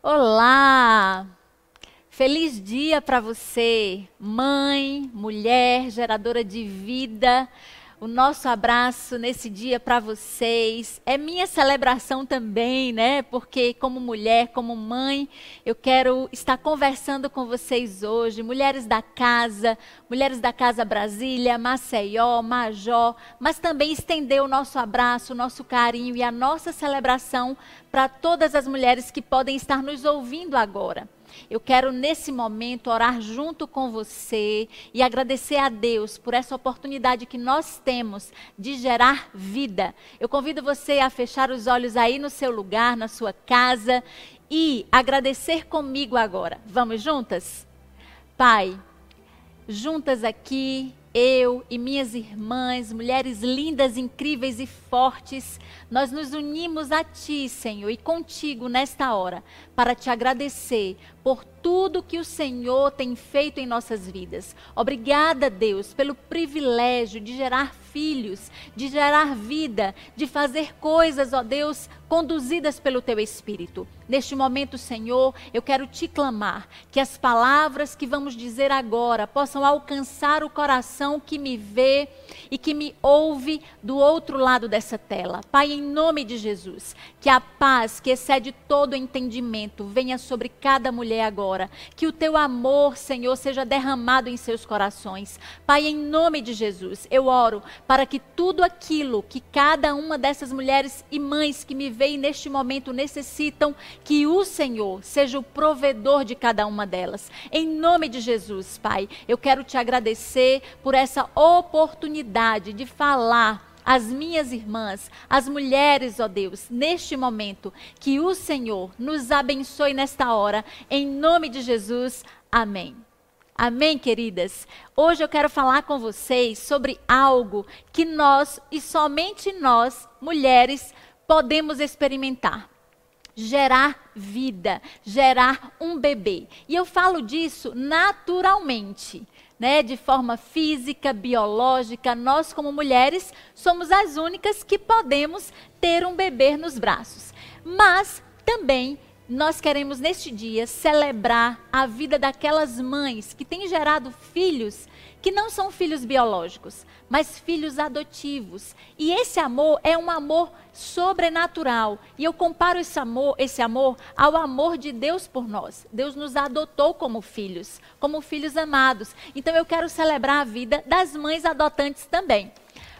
Olá! Feliz dia para você, mãe, mulher, geradora de vida. O nosso abraço nesse dia para vocês. É minha celebração também, né? Porque como mulher, como mãe, eu quero estar conversando com vocês hoje, mulheres da casa, mulheres da casa Brasília, Maceió, Majó, mas também estender o nosso abraço, o nosso carinho e a nossa celebração para todas as mulheres que podem estar nos ouvindo agora. Eu quero nesse momento orar junto com você e agradecer a Deus por essa oportunidade que nós temos de gerar vida. Eu convido você a fechar os olhos aí no seu lugar, na sua casa e agradecer comigo agora. Vamos juntas? Pai, juntas aqui eu e minhas irmãs, mulheres lindas, incríveis e fortes, nós nos unimos a Ti, Senhor, e contigo nesta hora, para te agradecer por tudo que o Senhor tem feito em nossas vidas. Obrigada, Deus, pelo privilégio de gerar filhos, de gerar vida, de fazer coisas, ó Deus, conduzidas pelo teu Espírito. Neste momento, Senhor, eu quero te clamar que as palavras que vamos dizer agora possam alcançar o coração que me vê e que me ouve do outro lado dessa tela. Pai, em nome de Jesus, que a paz que excede todo entendimento venha sobre cada mulher agora. Que o teu amor, Senhor, seja derramado em seus corações. Pai, em nome de Jesus, eu oro para que tudo aquilo que cada uma dessas mulheres e mães que me veem neste momento necessitam, que o Senhor seja o provedor de cada uma delas. Em nome de Jesus, Pai, eu quero te agradecer por essa oportunidade de falar às minhas irmãs, às mulheres, ó Deus, neste momento, que o Senhor nos abençoe nesta hora, em nome de Jesus. Amém. Amém, queridas? Hoje eu quero falar com vocês sobre algo que nós e somente nós, mulheres, podemos experimentar gerar vida, gerar um bebê. E eu falo disso naturalmente, né? De forma física, biológica, nós como mulheres somos as únicas que podemos ter um bebê nos braços. Mas também nós queremos neste dia celebrar a vida daquelas mães que têm gerado filhos que não são filhos biológicos, mas filhos adotivos. E esse amor é um amor sobrenatural. E eu comparo esse amor, esse amor ao amor de Deus por nós. Deus nos adotou como filhos, como filhos amados. Então eu quero celebrar a vida das mães adotantes também.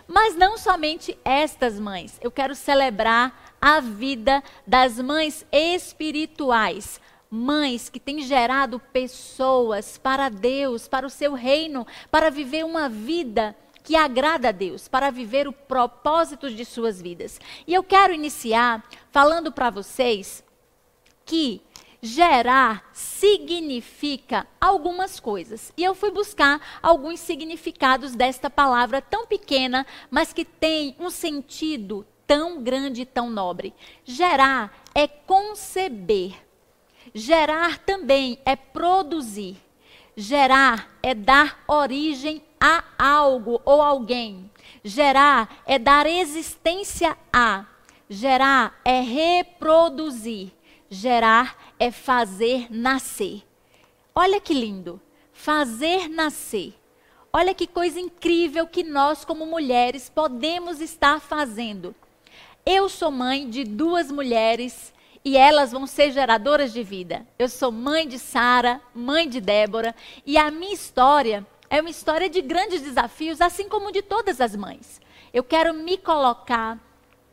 Mas não somente estas mães. Eu quero celebrar a vida das mães espirituais. Mães que têm gerado pessoas para Deus, para o seu reino, para viver uma vida que agrada a Deus, para viver o propósito de suas vidas. E eu quero iniciar falando para vocês que gerar significa algumas coisas. E eu fui buscar alguns significados desta palavra tão pequena, mas que tem um sentido tão grande e tão nobre. Gerar é conceber. Gerar também é produzir. Gerar é dar origem a algo ou alguém. Gerar é dar existência a. Gerar é reproduzir. Gerar é fazer nascer. Olha que lindo. Fazer nascer. Olha que coisa incrível que nós, como mulheres, podemos estar fazendo. Eu sou mãe de duas mulheres e elas vão ser geradoras de vida. Eu sou mãe de Sara, mãe de Débora, e a minha história é uma história de grandes desafios, assim como de todas as mães. Eu quero me colocar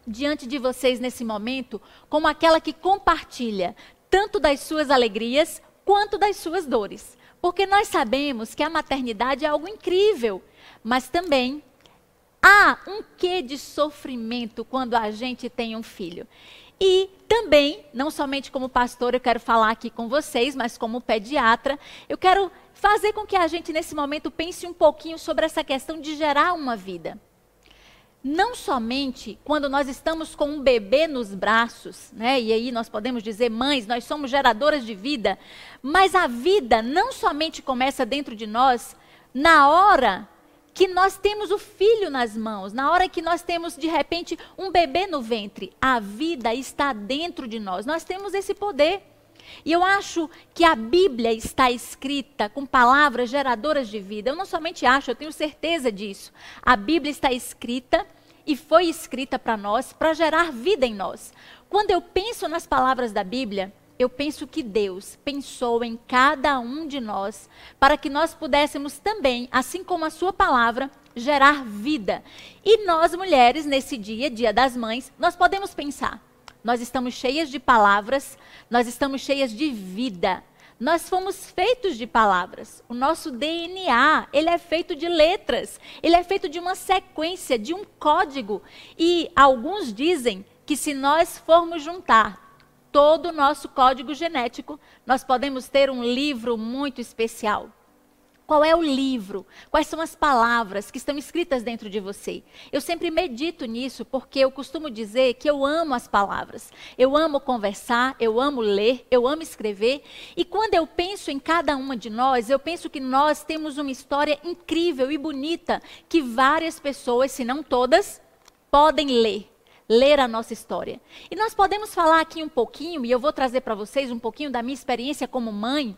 diante de vocês nesse momento como aquela que compartilha tanto das suas alegrias quanto das suas dores. Porque nós sabemos que a maternidade é algo incrível, mas também há um quê de sofrimento quando a gente tem um filho. E também, não somente como pastor, eu quero falar aqui com vocês, mas como pediatra, eu quero fazer com que a gente, nesse momento, pense um pouquinho sobre essa questão de gerar uma vida. Não somente quando nós estamos com um bebê nos braços, né? E aí nós podemos dizer, mães, nós somos geradoras de vida, mas a vida não somente começa dentro de nós na hora que nós temos o filho nas mãos, na hora que nós temos de repente um bebê no ventre, a vida está dentro de nós. Nós temos esse poder. E eu acho que a Bíblia está escrita com palavras geradoras de vida. Eu não somente acho, eu tenho certeza disso. A Bíblia está escrita e foi escrita para nós para gerar vida em nós. Quando eu penso nas palavras da Bíblia, eu penso que Deus pensou em cada um de nós para que nós pudéssemos também, assim como a sua palavra, gerar vida. E nós mulheres, nesse dia, dia das mães, nós podemos pensar: nós estamos cheias de palavras, nós estamos cheias de vida. Nós fomos feitos de palavras. O nosso DNA, ele é feito de letras. Ele é feito de uma sequência, de um código. E alguns dizem que se nós formos juntar todo o nosso código genético, nós podemos ter um livro muito especial. Qual é o livro? Quais são as palavras que estão escritas dentro de você? Eu sempre medito nisso porque eu costumo dizer que eu amo as palavras. Eu amo conversar, eu amo ler, eu amo escrever. E quando eu penso em cada uma de nós, eu penso que nós temos uma história incrível e bonita que várias pessoas, se não todas, podem ler ler a nossa história. E nós podemos falar aqui um pouquinho, e eu vou trazer para vocês um pouquinho da minha experiência como mãe.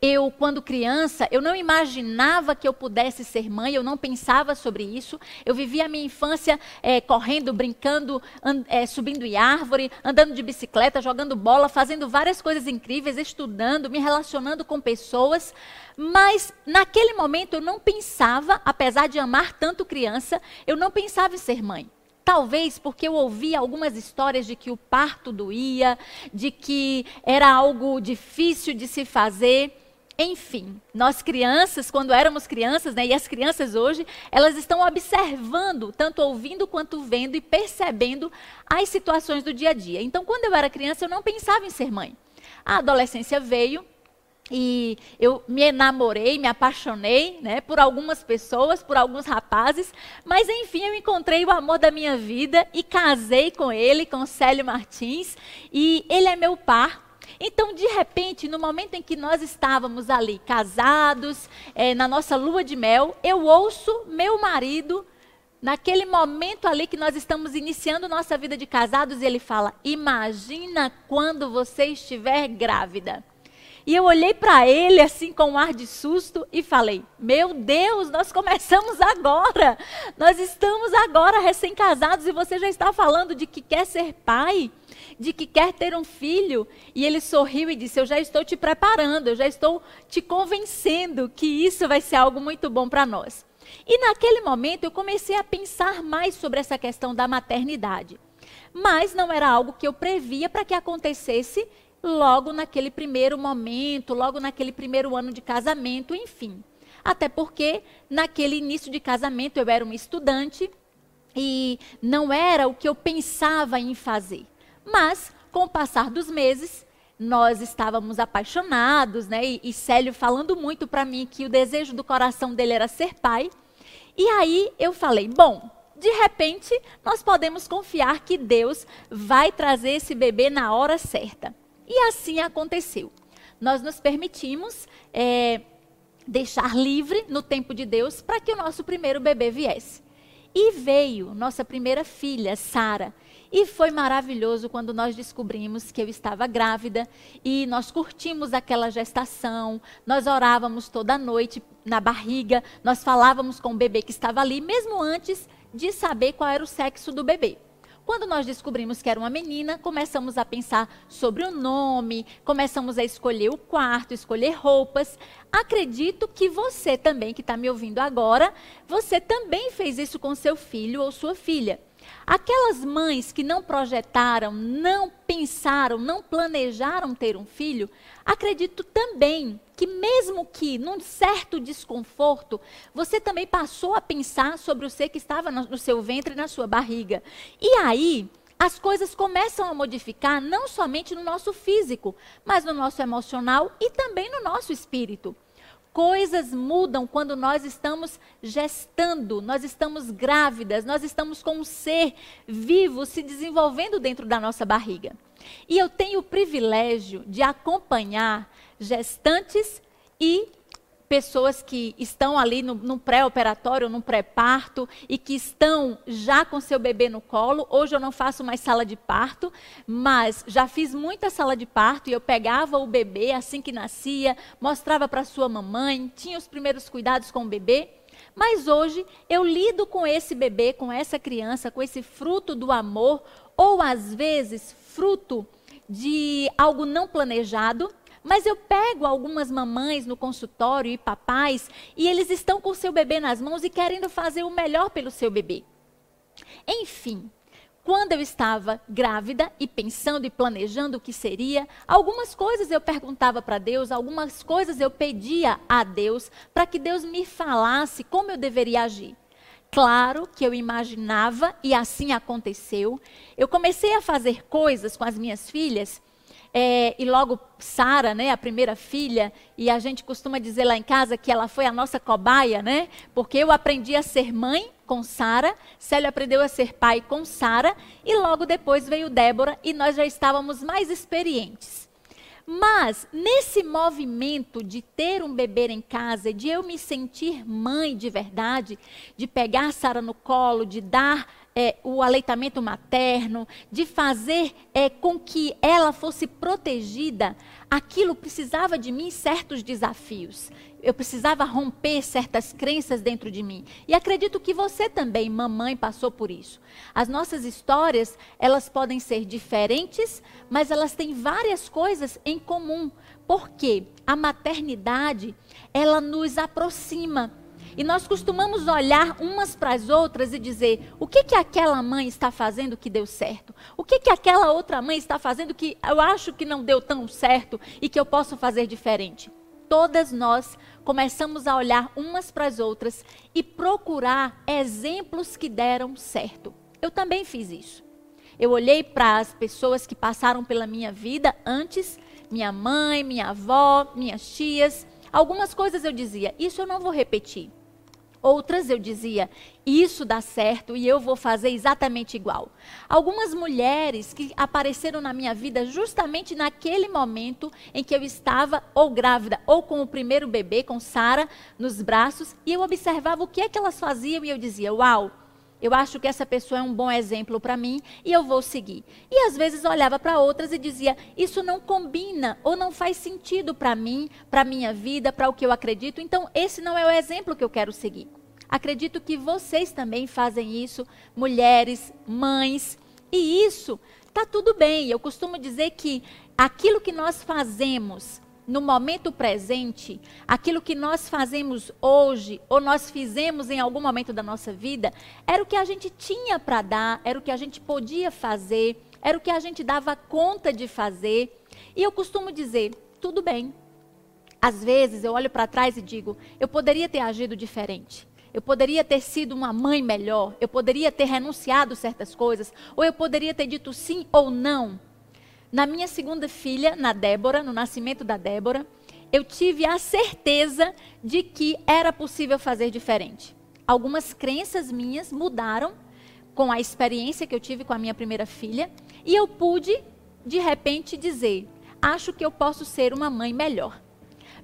Eu, quando criança, eu não imaginava que eu pudesse ser mãe, eu não pensava sobre isso. Eu vivia a minha infância é, correndo, brincando, é, subindo em árvore, andando de bicicleta, jogando bola, fazendo várias coisas incríveis, estudando, me relacionando com pessoas. Mas naquele momento eu não pensava, apesar de amar tanto criança, eu não pensava em ser mãe. Talvez porque eu ouvia algumas histórias de que o parto doía, de que era algo difícil de se fazer. Enfim, nós crianças, quando éramos crianças, né, e as crianças hoje, elas estão observando, tanto ouvindo quanto vendo e percebendo as situações do dia a dia. Então, quando eu era criança, eu não pensava em ser mãe. A adolescência veio, e eu me enamorei, me apaixonei né, por algumas pessoas, por alguns rapazes, mas enfim, eu encontrei o amor da minha vida e casei com ele, com Célio Martins, e ele é meu par. Então, de repente, no momento em que nós estávamos ali casados, é, na nossa lua de mel, eu ouço meu marido, naquele momento ali que nós estamos iniciando nossa vida de casados, ele fala: Imagina quando você estiver grávida. E eu olhei para ele assim com um ar de susto e falei: Meu Deus, nós começamos agora. Nós estamos agora recém-casados e você já está falando de que quer ser pai, de que quer ter um filho. E ele sorriu e disse: Eu já estou te preparando, eu já estou te convencendo que isso vai ser algo muito bom para nós. E naquele momento eu comecei a pensar mais sobre essa questão da maternidade. Mas não era algo que eu previa para que acontecesse logo naquele primeiro momento, logo naquele primeiro ano de casamento, enfim. Até porque naquele início de casamento eu era uma estudante e não era o que eu pensava em fazer. Mas, com o passar dos meses, nós estávamos apaixonados, né? E, e Célio falando muito para mim que o desejo do coração dele era ser pai. E aí eu falei: bom, de repente nós podemos confiar que Deus vai trazer esse bebê na hora certa. E assim aconteceu. Nós nos permitimos é, deixar livre no tempo de Deus para que o nosso primeiro bebê viesse. E veio nossa primeira filha, Sara. E foi maravilhoso quando nós descobrimos que eu estava grávida e nós curtimos aquela gestação, nós orávamos toda noite na barriga, nós falávamos com o bebê que estava ali, mesmo antes de saber qual era o sexo do bebê. Quando nós descobrimos que era uma menina, começamos a pensar sobre o nome, começamos a escolher o quarto, escolher roupas. Acredito que você também, que está me ouvindo agora, você também fez isso com seu filho ou sua filha. Aquelas mães que não projetaram, não pensaram, não planejaram ter um filho, acredito também que, mesmo que num certo desconforto, você também passou a pensar sobre o ser que estava no seu ventre e na sua barriga. E aí, as coisas começam a modificar não somente no nosso físico, mas no nosso emocional e também no nosso espírito coisas mudam quando nós estamos gestando, nós estamos grávidas, nós estamos com um ser vivo se desenvolvendo dentro da nossa barriga. E eu tenho o privilégio de acompanhar gestantes e pessoas que estão ali no, no pré-operatório, no pré-parto e que estão já com seu bebê no colo. Hoje eu não faço mais sala de parto, mas já fiz muita sala de parto e eu pegava o bebê assim que nascia, mostrava para sua mamãe, tinha os primeiros cuidados com o bebê. Mas hoje eu lido com esse bebê, com essa criança, com esse fruto do amor, ou às vezes fruto de algo não planejado, mas eu pego algumas mamães no consultório e papais e eles estão com o seu bebê nas mãos e querendo fazer o melhor pelo seu bebê. Enfim, quando eu estava grávida e pensando e planejando o que seria, algumas coisas eu perguntava para Deus, algumas coisas eu pedia a Deus para que Deus me falasse como eu deveria agir. Claro que eu imaginava e assim aconteceu. Eu comecei a fazer coisas com as minhas filhas é, e logo Sara, né, a primeira filha, e a gente costuma dizer lá em casa que ela foi a nossa cobaia, né? Porque eu aprendi a ser mãe com Sara, Célio aprendeu a ser pai com Sara, e logo depois veio Débora e nós já estávamos mais experientes. Mas nesse movimento de ter um bebê em casa, de eu me sentir mãe de verdade, de pegar Sara no colo, de dar é, o aleitamento materno, de fazer é, com que ela fosse protegida, aquilo precisava de mim certos desafios. Eu precisava romper certas crenças dentro de mim. E acredito que você também, mamãe, passou por isso. As nossas histórias, elas podem ser diferentes, mas elas têm várias coisas em comum. Porque a maternidade, ela nos aproxima e nós costumamos olhar umas para as outras e dizer: o que, que aquela mãe está fazendo que deu certo? O que, que aquela outra mãe está fazendo que eu acho que não deu tão certo e que eu posso fazer diferente? Todas nós começamos a olhar umas para as outras e procurar exemplos que deram certo. Eu também fiz isso. Eu olhei para as pessoas que passaram pela minha vida antes, minha mãe, minha avó, minhas tias. Algumas coisas eu dizia, isso eu não vou repetir. Outras eu dizia, isso dá certo e eu vou fazer exatamente igual. Algumas mulheres que apareceram na minha vida justamente naquele momento em que eu estava ou grávida ou com o primeiro bebê, com Sara, nos braços, e eu observava o que é que elas faziam e eu dizia, uau, eu acho que essa pessoa é um bom exemplo para mim e eu vou seguir. E às vezes olhava para outras e dizia: Isso não combina ou não faz sentido para mim, para minha vida, para o que eu acredito. Então, esse não é o exemplo que eu quero seguir. Acredito que vocês também fazem isso, mulheres, mães, e isso está tudo bem. Eu costumo dizer que aquilo que nós fazemos no momento presente, aquilo que nós fazemos hoje, ou nós fizemos em algum momento da nossa vida, era o que a gente tinha para dar, era o que a gente podia fazer, era o que a gente dava conta de fazer. E eu costumo dizer: tudo bem. Às vezes eu olho para trás e digo: eu poderia ter agido diferente. Eu poderia ter sido uma mãe melhor, eu poderia ter renunciado certas coisas, ou eu poderia ter dito sim ou não. Na minha segunda filha, na Débora, no nascimento da Débora, eu tive a certeza de que era possível fazer diferente. Algumas crenças minhas mudaram com a experiência que eu tive com a minha primeira filha, e eu pude, de repente, dizer: acho que eu posso ser uma mãe melhor.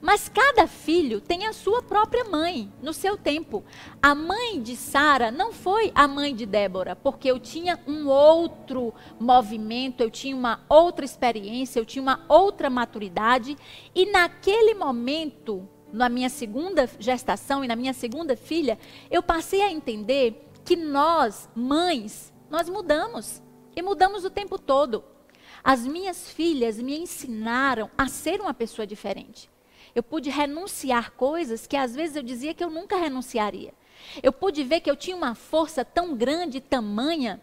Mas cada filho tem a sua própria mãe, no seu tempo. A mãe de Sara não foi a mãe de Débora, porque eu tinha um outro movimento, eu tinha uma outra experiência, eu tinha uma outra maturidade. E naquele momento, na minha segunda gestação e na minha segunda filha, eu passei a entender que nós, mães, nós mudamos. E mudamos o tempo todo. As minhas filhas me ensinaram a ser uma pessoa diferente. Eu pude renunciar coisas que às vezes eu dizia que eu nunca renunciaria. Eu pude ver que eu tinha uma força tão grande, tamanha,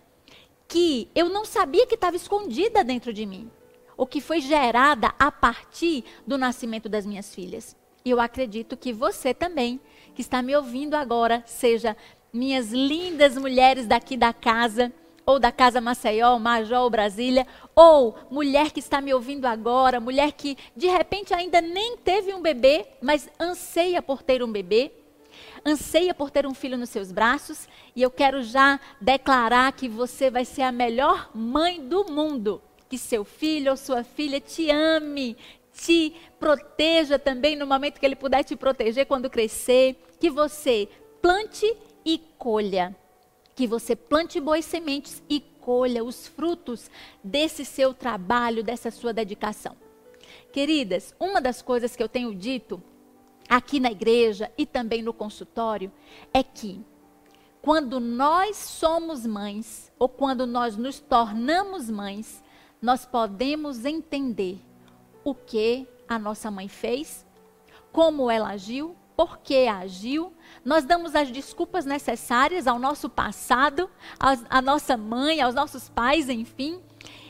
que eu não sabia que estava escondida dentro de mim, ou que foi gerada a partir do nascimento das minhas filhas. E eu acredito que você também, que está me ouvindo agora, seja minhas lindas mulheres daqui da casa, ou da Casa Maceió, Major Brasília, ou mulher que está me ouvindo agora, mulher que de repente ainda nem teve um bebê, mas anseia por ter um bebê, anseia por ter um filho nos seus braços, e eu quero já declarar que você vai ser a melhor mãe do mundo. Que seu filho ou sua filha te ame, te proteja também no momento que Ele puder te proteger quando crescer. Que você plante e colha. Que você plante boas sementes e colha os frutos desse seu trabalho, dessa sua dedicação. Queridas, uma das coisas que eu tenho dito aqui na igreja e também no consultório é que quando nós somos mães ou quando nós nos tornamos mães, nós podemos entender o que a nossa mãe fez, como ela agiu, por que agiu. Nós damos as desculpas necessárias ao nosso passado, à nossa mãe, aos nossos pais, enfim.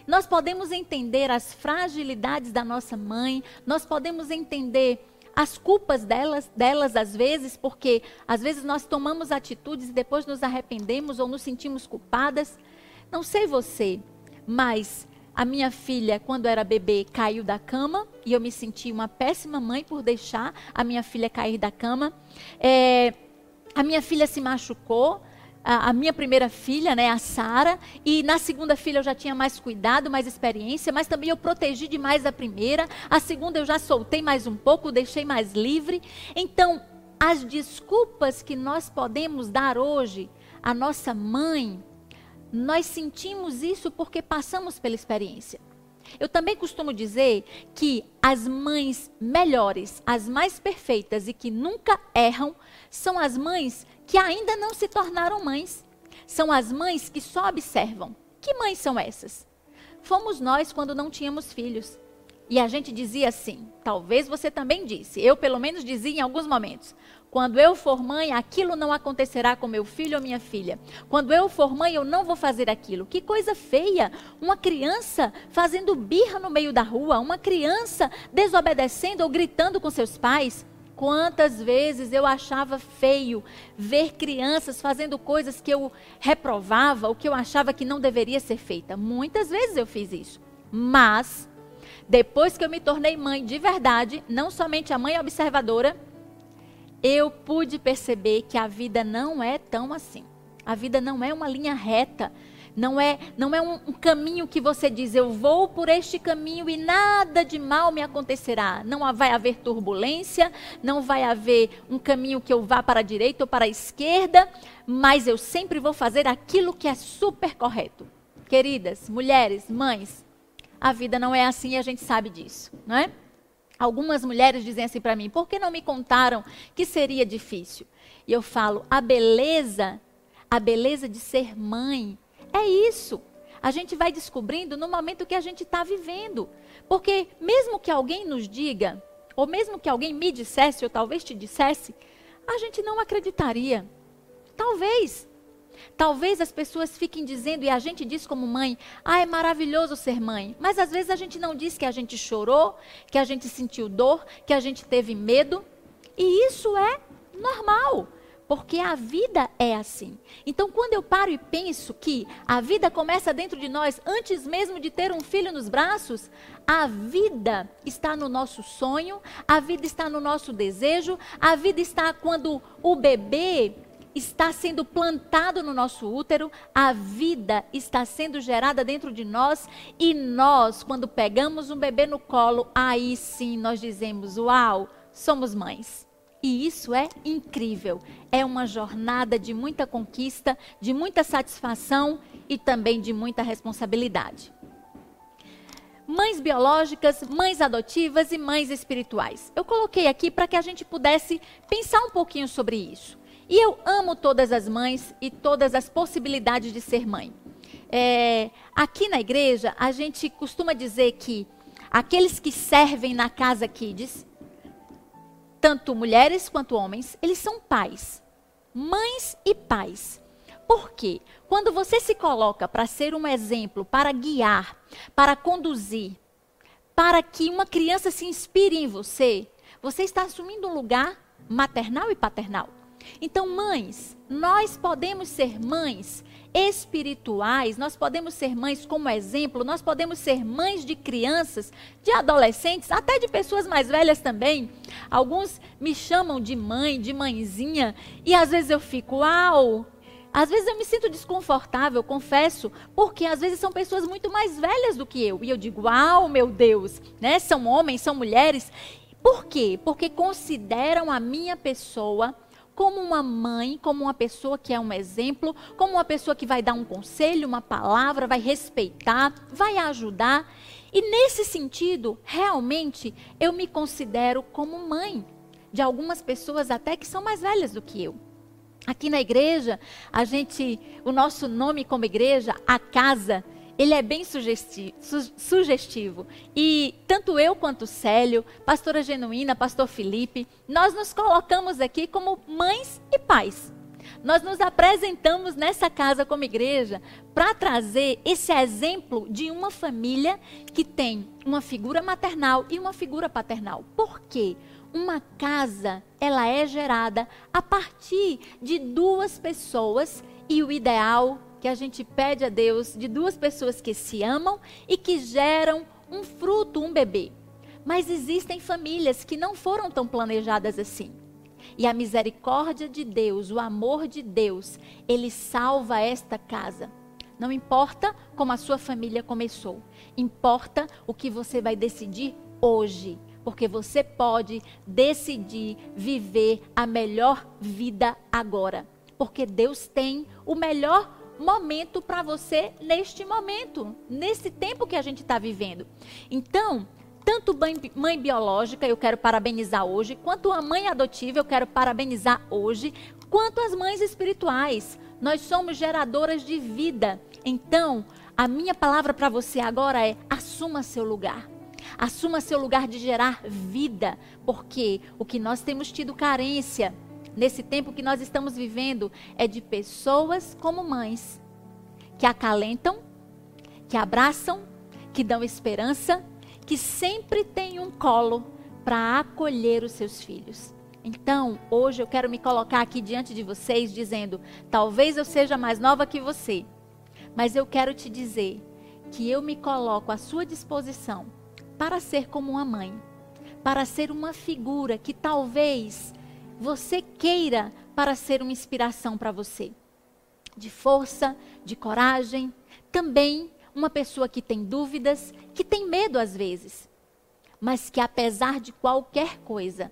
Nós podemos entender as fragilidades da nossa mãe, nós podemos entender as culpas delas, delas às vezes, porque às vezes nós tomamos atitudes e depois nos arrependemos ou nos sentimos culpadas. Não sei você, mas a minha filha, quando era bebê, caiu da cama e eu me senti uma péssima mãe por deixar a minha filha cair da cama. É, a minha filha se machucou, a, a minha primeira filha, né, a Sara, e na segunda filha eu já tinha mais cuidado, mais experiência, mas também eu protegi demais a primeira. A segunda eu já soltei mais um pouco, deixei mais livre. Então, as desculpas que nós podemos dar hoje à nossa mãe, nós sentimos isso porque passamos pela experiência. Eu também costumo dizer que as mães melhores, as mais perfeitas e que nunca erram, são as mães que ainda não se tornaram mães. São as mães que só observam. Que mães são essas? Fomos nós quando não tínhamos filhos. E a gente dizia assim, talvez você também disse, eu pelo menos dizia em alguns momentos: quando eu for mãe, aquilo não acontecerá com meu filho ou minha filha. Quando eu for mãe, eu não vou fazer aquilo. Que coisa feia! Uma criança fazendo birra no meio da rua, uma criança desobedecendo ou gritando com seus pais. Quantas vezes eu achava feio ver crianças fazendo coisas que eu reprovava, ou que eu achava que não deveria ser feita. Muitas vezes eu fiz isso. Mas, depois que eu me tornei mãe de verdade, não somente a mãe observadora, eu pude perceber que a vida não é tão assim. A vida não é uma linha reta. Não é, não é um, caminho que você diz, eu vou por este caminho e nada de mal me acontecerá. Não vai haver turbulência, não vai haver um caminho que eu vá para a direita ou para a esquerda, mas eu sempre vou fazer aquilo que é super correto. Queridas, mulheres, mães, a vida não é assim e a gente sabe disso, não é? Algumas mulheres dizem assim para mim: por que não me contaram que seria difícil? E eu falo: a beleza, a beleza de ser mãe é isso. A gente vai descobrindo no momento que a gente está vivendo. Porque mesmo que alguém nos diga, ou mesmo que alguém me dissesse, ou talvez te dissesse, a gente não acreditaria. Talvez. Talvez as pessoas fiquem dizendo, e a gente diz como mãe, ah, é maravilhoso ser mãe. Mas às vezes a gente não diz que a gente chorou, que a gente sentiu dor, que a gente teve medo. E isso é normal porque a vida é assim. Então, quando eu paro e penso que a vida começa dentro de nós antes mesmo de ter um filho nos braços, a vida está no nosso sonho, a vida está no nosso desejo, a vida está quando o bebê está sendo plantado no nosso útero, a vida está sendo gerada dentro de nós e nós, quando pegamos um bebê no colo, aí sim nós dizemos: Uau, somos mães. E isso é incrível. É uma jornada de muita conquista, de muita satisfação e também de muita responsabilidade. Mães biológicas, mães adotivas e mães espirituais. Eu coloquei aqui para que a gente pudesse pensar um pouquinho sobre isso. E eu amo todas as mães e todas as possibilidades de ser mãe. É, aqui na igreja, a gente costuma dizer que aqueles que servem na casa Kids, tanto mulheres quanto homens, eles são pais, mães e pais. Por quê? Quando você se coloca para ser um exemplo, para guiar, para conduzir, para que uma criança se inspire em você, você está assumindo um lugar maternal e paternal. Então, mães, nós podemos ser mães espirituais, nós podemos ser mães como exemplo, nós podemos ser mães de crianças, de adolescentes, até de pessoas mais velhas também. Alguns me chamam de mãe, de mãezinha, e às vezes eu fico, uau, Às vezes eu me sinto desconfortável, confesso, porque às vezes são pessoas muito mais velhas do que eu. E eu digo, uau, meu Deus, né? São homens, são mulheres. Por quê? Porque consideram a minha pessoa como uma mãe, como uma pessoa que é um exemplo, como uma pessoa que vai dar um conselho, uma palavra, vai respeitar, vai ajudar. E nesse sentido, realmente, eu me considero como mãe de algumas pessoas até que são mais velhas do que eu. Aqui na igreja, a gente, o nosso nome como igreja, a casa, ele é bem sugestivo, su sugestivo. E tanto eu quanto o Célio, pastora Genuína, pastor Felipe, nós nos colocamos aqui como mães e pais. Nós nos apresentamos nessa casa como igreja para trazer esse exemplo de uma família que tem uma figura maternal e uma figura paternal. Por quê? Uma casa, ela é gerada a partir de duas pessoas e o ideal que a gente pede a Deus de duas pessoas que se amam e que geram um fruto, um bebê. Mas existem famílias que não foram tão planejadas assim. E a misericórdia de Deus, o amor de Deus, ele salva esta casa. Não importa como a sua família começou, importa o que você vai decidir hoje, porque você pode decidir viver a melhor vida agora, porque Deus tem o melhor momento para você neste momento, nesse tempo que a gente está vivendo. Então, tanto mãe, biológica, eu quero parabenizar hoje, quanto a mãe adotiva, eu quero parabenizar hoje, quanto as mães espirituais. Nós somos geradoras de vida. Então, a minha palavra para você agora é: assuma seu lugar. Assuma seu lugar de gerar vida, porque o que nós temos tido carência nesse tempo que nós estamos vivendo é de pessoas como mães que acalentam, que abraçam, que dão esperança, que sempre têm um colo para acolher os seus filhos. Então, hoje eu quero me colocar aqui diante de vocês dizendo: talvez eu seja mais nova que você, mas eu quero te dizer que eu me coloco à sua disposição para ser como uma mãe, para ser uma figura que talvez você queira para ser uma inspiração para você. De força, de coragem, também uma pessoa que tem dúvidas, que tem medo às vezes, mas que apesar de qualquer coisa,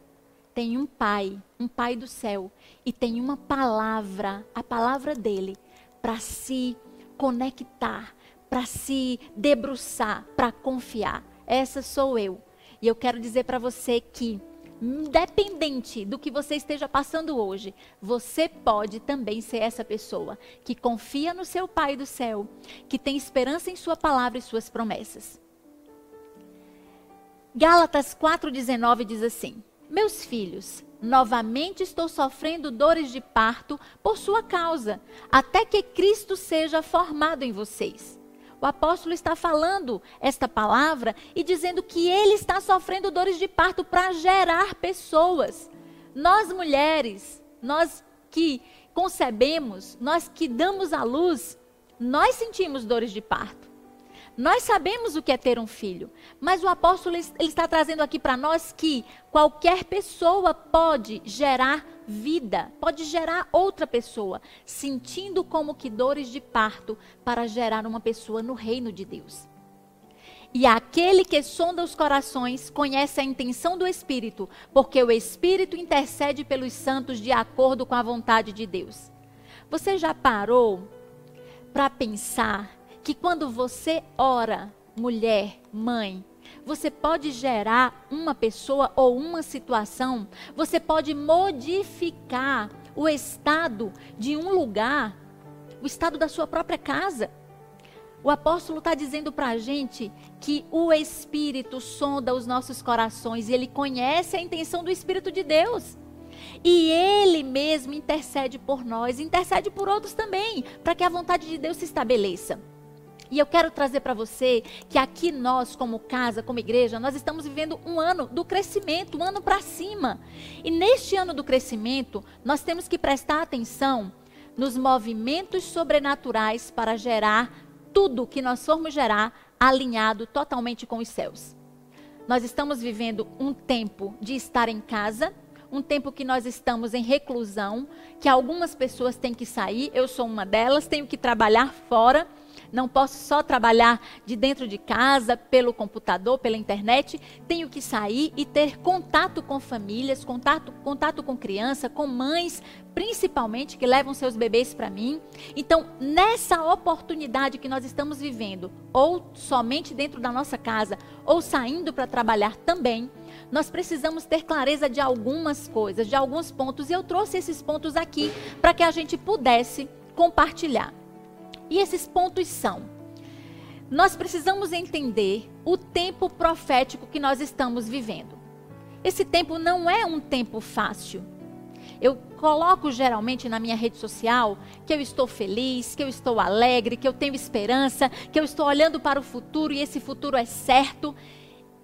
tem um pai, um pai do céu, e tem uma palavra, a palavra dele, para se conectar, para se debruçar, para confiar. Essa sou eu. E eu quero dizer para você que Independente do que você esteja passando hoje, você pode também ser essa pessoa que confia no seu Pai do céu, que tem esperança em Sua palavra e Suas promessas. Gálatas 4,19 diz assim: Meus filhos, novamente estou sofrendo dores de parto por sua causa, até que Cristo seja formado em vocês o apóstolo está falando esta palavra e dizendo que ele está sofrendo dores de parto para gerar pessoas. Nós mulheres, nós que concebemos, nós que damos à luz, nós sentimos dores de parto. Nós sabemos o que é ter um filho, mas o apóstolo ele está trazendo aqui para nós que qualquer pessoa pode gerar vida, pode gerar outra pessoa, sentindo como que dores de parto para gerar uma pessoa no reino de Deus. E aquele que sonda os corações conhece a intenção do Espírito, porque o Espírito intercede pelos santos de acordo com a vontade de Deus. Você já parou para pensar que quando você ora, mulher, mãe, você pode gerar uma pessoa ou uma situação, você pode modificar o estado de um lugar, o estado da sua própria casa. O apóstolo está dizendo para a gente que o Espírito sonda os nossos corações e ele conhece a intenção do Espírito de Deus. E ele mesmo intercede por nós, intercede por outros também, para que a vontade de Deus se estabeleça. E eu quero trazer para você que aqui nós, como casa, como igreja, nós estamos vivendo um ano do crescimento, um ano para cima. E neste ano do crescimento, nós temos que prestar atenção nos movimentos sobrenaturais para gerar tudo que nós formos gerar alinhado totalmente com os céus. Nós estamos vivendo um tempo de estar em casa, um tempo que nós estamos em reclusão, que algumas pessoas têm que sair, eu sou uma delas, tenho que trabalhar fora. Não posso só trabalhar de dentro de casa, pelo computador, pela internet. Tenho que sair e ter contato com famílias, contato, contato com criança, com mães, principalmente, que levam seus bebês para mim. Então, nessa oportunidade que nós estamos vivendo, ou somente dentro da nossa casa, ou saindo para trabalhar também, nós precisamos ter clareza de algumas coisas, de alguns pontos. E eu trouxe esses pontos aqui para que a gente pudesse compartilhar. E esses pontos são: nós precisamos entender o tempo profético que nós estamos vivendo. Esse tempo não é um tempo fácil. Eu coloco geralmente na minha rede social que eu estou feliz, que eu estou alegre, que eu tenho esperança, que eu estou olhando para o futuro e esse futuro é certo.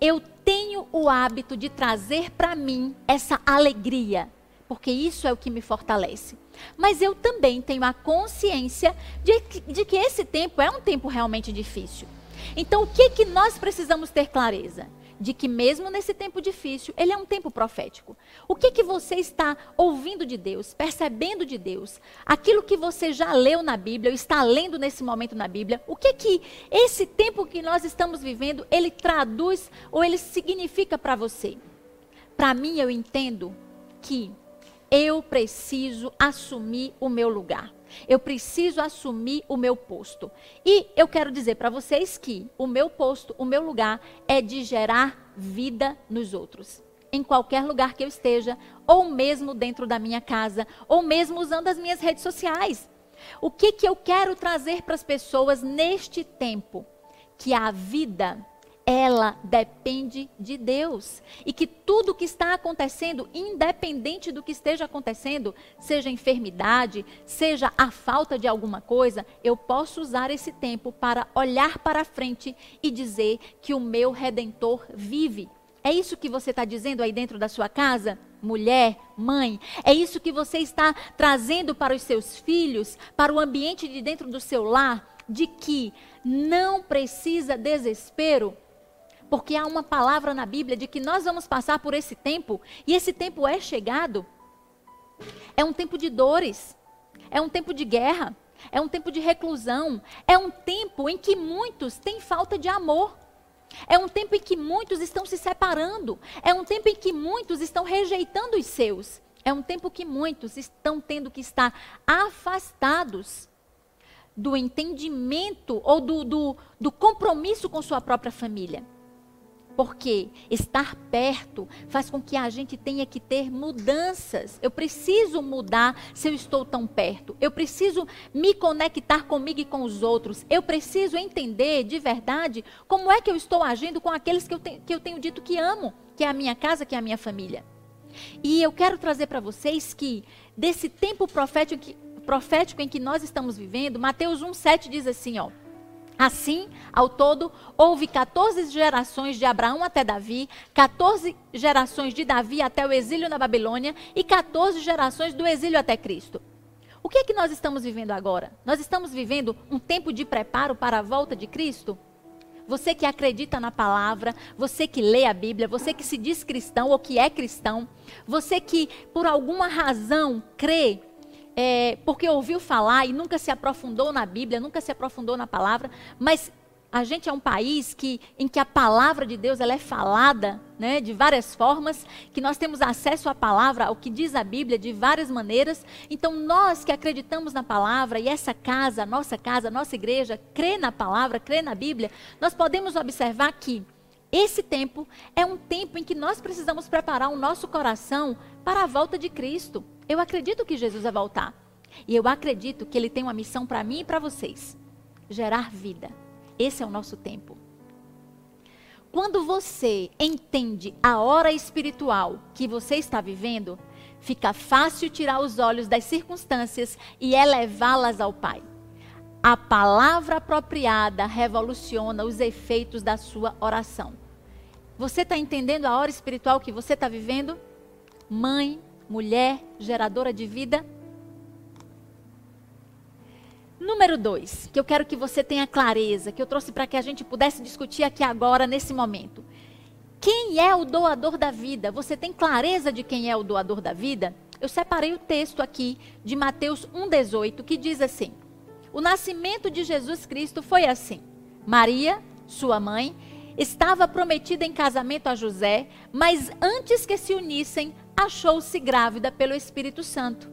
Eu tenho o hábito de trazer para mim essa alegria, porque isso é o que me fortalece. Mas eu também tenho a consciência de que, de que esse tempo é um tempo realmente difícil. Então, o que, que nós precisamos ter clareza? De que mesmo nesse tempo difícil, ele é um tempo profético. O que, que você está ouvindo de Deus, percebendo de Deus? Aquilo que você já leu na Bíblia, ou está lendo nesse momento na Bíblia, o que que esse tempo que nós estamos vivendo, ele traduz ou ele significa para você? Para mim, eu entendo que eu preciso assumir o meu lugar. Eu preciso assumir o meu posto. E eu quero dizer para vocês que o meu posto, o meu lugar, é de gerar vida nos outros. Em qualquer lugar que eu esteja, ou mesmo dentro da minha casa, ou mesmo usando as minhas redes sociais. O que, que eu quero trazer para as pessoas neste tempo? Que a vida ela depende de Deus. E que tudo que está acontecendo, independente do que esteja acontecendo, seja enfermidade, seja a falta de alguma coisa, eu posso usar esse tempo para olhar para frente e dizer que o meu redentor vive. É isso que você está dizendo aí dentro da sua casa? Mulher, mãe, é isso que você está trazendo para os seus filhos, para o ambiente de dentro do seu lar, de que não precisa desespero, porque há uma palavra na Bíblia de que nós vamos passar por esse tempo, e esse tempo é chegado. É um tempo de dores, é um tempo de guerra, é um tempo de reclusão, é um tempo em que muitos têm falta de amor. É um tempo em que muitos estão se separando. É um tempo em que muitos estão rejeitando os seus. É um tempo que muitos estão tendo que estar afastados do entendimento ou do, do, do compromisso com sua própria família. Porque estar perto faz com que a gente tenha que ter mudanças. Eu preciso mudar se eu estou tão perto. Eu preciso me conectar comigo e com os outros. Eu preciso entender de verdade como é que eu estou agindo com aqueles que eu, te, que eu tenho dito que amo, que é a minha casa, que é a minha família. E eu quero trazer para vocês que desse tempo profético, profético em que nós estamos vivendo, Mateus 1,7 diz assim, ó. Assim, ao todo, houve 14 gerações de Abraão até Davi, 14 gerações de Davi até o exílio na Babilônia e 14 gerações do exílio até Cristo. O que é que nós estamos vivendo agora? Nós estamos vivendo um tempo de preparo para a volta de Cristo? Você que acredita na palavra, você que lê a Bíblia, você que se diz cristão ou que é cristão, você que por alguma razão crê é, porque ouviu falar e nunca se aprofundou na Bíblia, nunca se aprofundou na palavra, mas a gente é um país que, em que a palavra de Deus ela é falada né, de várias formas, que nós temos acesso à palavra, ao que diz a Bíblia, de várias maneiras. Então, nós que acreditamos na palavra, e essa casa, nossa casa, nossa igreja, crê na palavra, crê na Bíblia, nós podemos observar que esse tempo é um tempo em que nós precisamos preparar o nosso coração para a volta de Cristo. Eu acredito que Jesus vai voltar. E eu acredito que ele tem uma missão para mim e para vocês: gerar vida. Esse é o nosso tempo. Quando você entende a hora espiritual que você está vivendo, fica fácil tirar os olhos das circunstâncias e elevá-las ao Pai. A palavra apropriada revoluciona os efeitos da sua oração. Você está entendendo a hora espiritual que você está vivendo? Mãe, mulher geradora de vida. Número dois, que eu quero que você tenha clareza, que eu trouxe para que a gente pudesse discutir aqui agora, nesse momento. Quem é o doador da vida? Você tem clareza de quem é o doador da vida? Eu separei o texto aqui de Mateus 1,18 que diz assim: O nascimento de Jesus Cristo foi assim. Maria, sua mãe, estava prometida em casamento a José, mas antes que se unissem, achou-se grávida pelo Espírito Santo.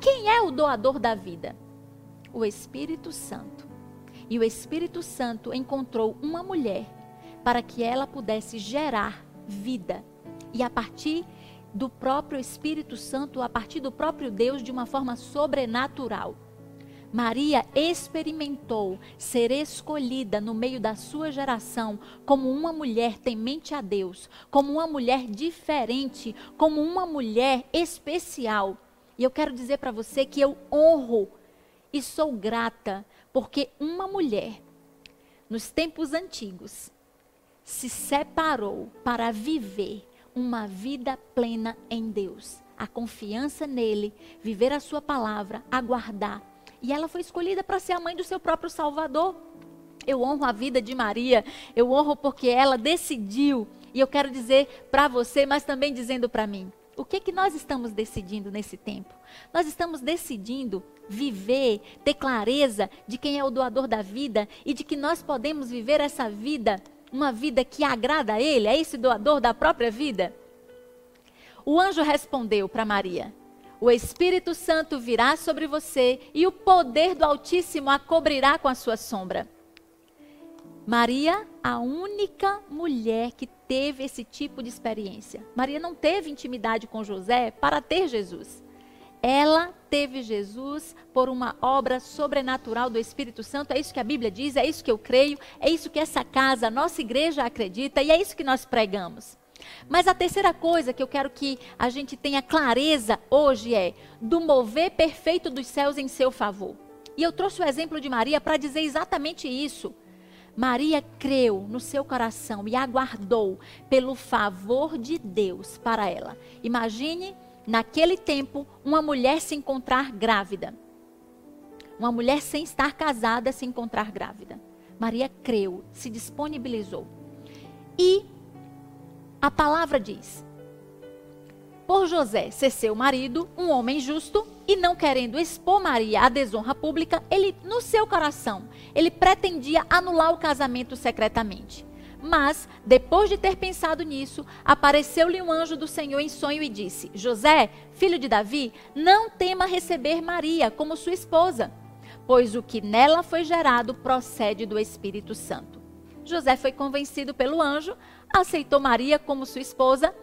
Quem é o doador da vida? O Espírito Santo. E o Espírito Santo encontrou uma mulher para que ela pudesse gerar vida. E a partir do próprio Espírito Santo, a partir do próprio Deus, de uma forma sobrenatural. Maria experimentou ser escolhida no meio da sua geração como uma mulher temente a Deus, como uma mulher diferente, como uma mulher especial. E eu quero dizer para você que eu honro e sou grata porque uma mulher, nos tempos antigos, se separou para viver uma vida plena em Deus. A confiança nele, viver a sua palavra, aguardar e ela foi escolhida para ser a mãe do seu próprio Salvador. Eu honro a vida de Maria, eu honro porque ela decidiu. E eu quero dizer para você, mas também dizendo para mim, o que que nós estamos decidindo nesse tempo? Nós estamos decidindo viver, ter clareza de quem é o doador da vida e de que nós podemos viver essa vida, uma vida que agrada a Ele, é esse doador da própria vida? O anjo respondeu para Maria: o Espírito Santo virá sobre você e o poder do Altíssimo a cobrirá com a sua sombra. Maria, a única mulher que teve esse tipo de experiência. Maria não teve intimidade com José para ter Jesus. Ela teve Jesus por uma obra sobrenatural do Espírito Santo. É isso que a Bíblia diz, é isso que eu creio, é isso que essa casa, a nossa igreja acredita e é isso que nós pregamos. Mas a terceira coisa que eu quero que a gente tenha clareza hoje é do mover perfeito dos céus em seu favor. E eu trouxe o exemplo de Maria para dizer exatamente isso. Maria creu no seu coração e aguardou pelo favor de Deus para ela. Imagine, naquele tempo, uma mulher se encontrar grávida. Uma mulher sem estar casada se encontrar grávida. Maria creu, se disponibilizou. E a palavra diz: Por José ser seu marido, um homem justo, e não querendo expor Maria à desonra pública, ele, no seu coração, ele pretendia anular o casamento secretamente. Mas, depois de ter pensado nisso, apareceu-lhe um anjo do Senhor em sonho e disse: José, filho de Davi, não tema receber Maria como sua esposa, pois o que nela foi gerado procede do Espírito Santo. José foi convencido pelo anjo, aceitou Maria como sua esposa,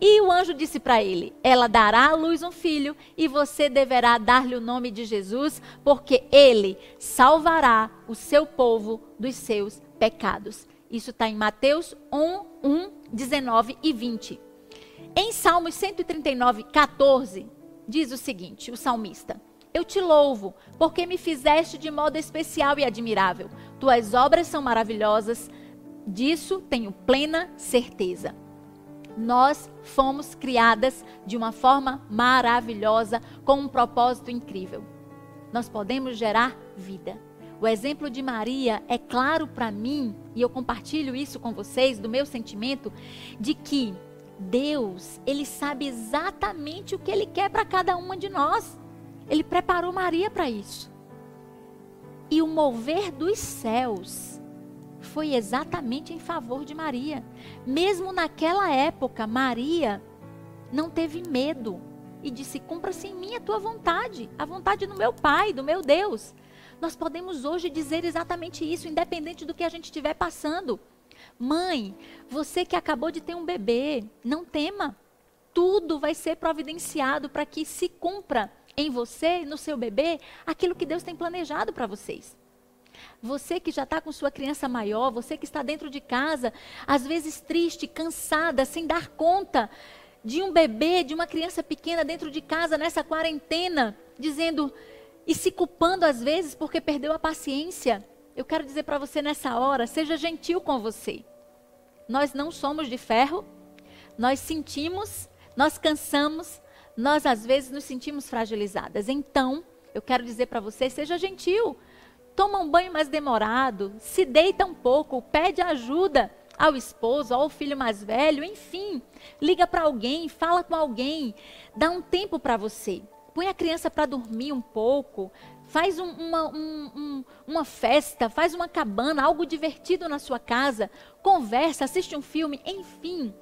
e o anjo disse para ele: Ela dará à luz um filho, e você deverá dar-lhe o nome de Jesus, porque ele salvará o seu povo dos seus pecados. Isso está em Mateus 1, 1, 19 e 20. Em Salmos 139, 14, diz o seguinte: o salmista. Eu te louvo, porque me fizeste de modo especial e admirável. Tuas obras são maravilhosas, disso tenho plena certeza. Nós fomos criadas de uma forma maravilhosa, com um propósito incrível. Nós podemos gerar vida. O exemplo de Maria é claro para mim, e eu compartilho isso com vocês, do meu sentimento, de que Deus, Ele sabe exatamente o que Ele quer para cada uma de nós. Ele preparou Maria para isso. E o mover dos céus foi exatamente em favor de Maria. Mesmo naquela época, Maria não teve medo e disse: Cumpra-se em mim a tua vontade, a vontade do meu Pai, do meu Deus. Nós podemos hoje dizer exatamente isso, independente do que a gente estiver passando. Mãe, você que acabou de ter um bebê, não tema. Tudo vai ser providenciado para que se cumpra em você no seu bebê aquilo que Deus tem planejado para vocês. Você que já está com sua criança maior, você que está dentro de casa, às vezes triste, cansada, sem dar conta de um bebê, de uma criança pequena dentro de casa nessa quarentena, dizendo e se culpando às vezes porque perdeu a paciência. Eu quero dizer para você nessa hora, seja gentil com você. Nós não somos de ferro, nós sentimos, nós cansamos, nós às vezes nos sentimos fragilizadas. Então, eu quero dizer para você, seja gentil. Toma um banho mais demorado, se deita um pouco, pede ajuda ao esposo, ao filho mais velho, enfim. Liga para alguém, fala com alguém, dá um tempo para você. Põe a criança para dormir um pouco, faz um, uma, um, um, uma festa, faz uma cabana, algo divertido na sua casa, conversa, assiste um filme, enfim.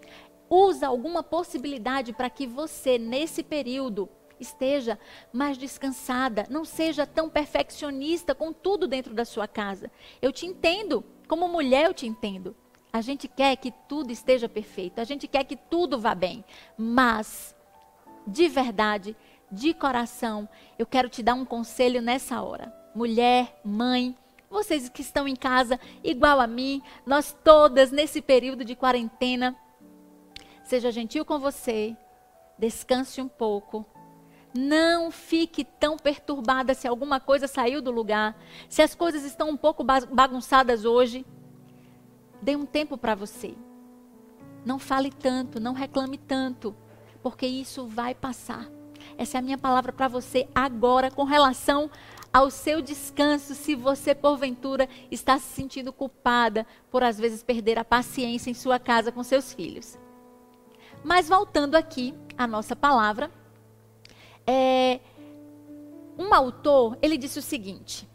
Usa alguma possibilidade para que você, nesse período, esteja mais descansada, não seja tão perfeccionista com tudo dentro da sua casa. Eu te entendo, como mulher eu te entendo. A gente quer que tudo esteja perfeito, a gente quer que tudo vá bem, mas de verdade, de coração, eu quero te dar um conselho nessa hora. Mulher, mãe, vocês que estão em casa, igual a mim, nós todas nesse período de quarentena, seja gentil com você, descanse um pouco, não fique tão perturbada se alguma coisa saiu do lugar, se as coisas estão um pouco bagunçadas hoje. Dê um tempo para você. Não fale tanto, não reclame tanto, porque isso vai passar. Essa é a minha palavra para você agora com relação ao seu descanso, se você porventura está se sentindo culpada por às vezes perder a paciência em sua casa com seus filhos. Mas voltando aqui à nossa palavra, é, um autor, ele disse o seguinte: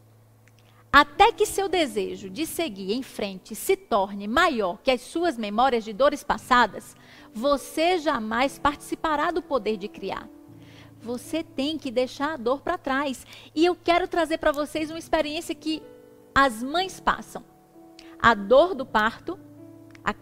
até que seu desejo de seguir em frente se torne maior que as suas memórias de dores passadas, você jamais participará do poder de criar. Você tem que deixar a dor para trás. E eu quero trazer para vocês uma experiência que as mães passam. A dor do parto,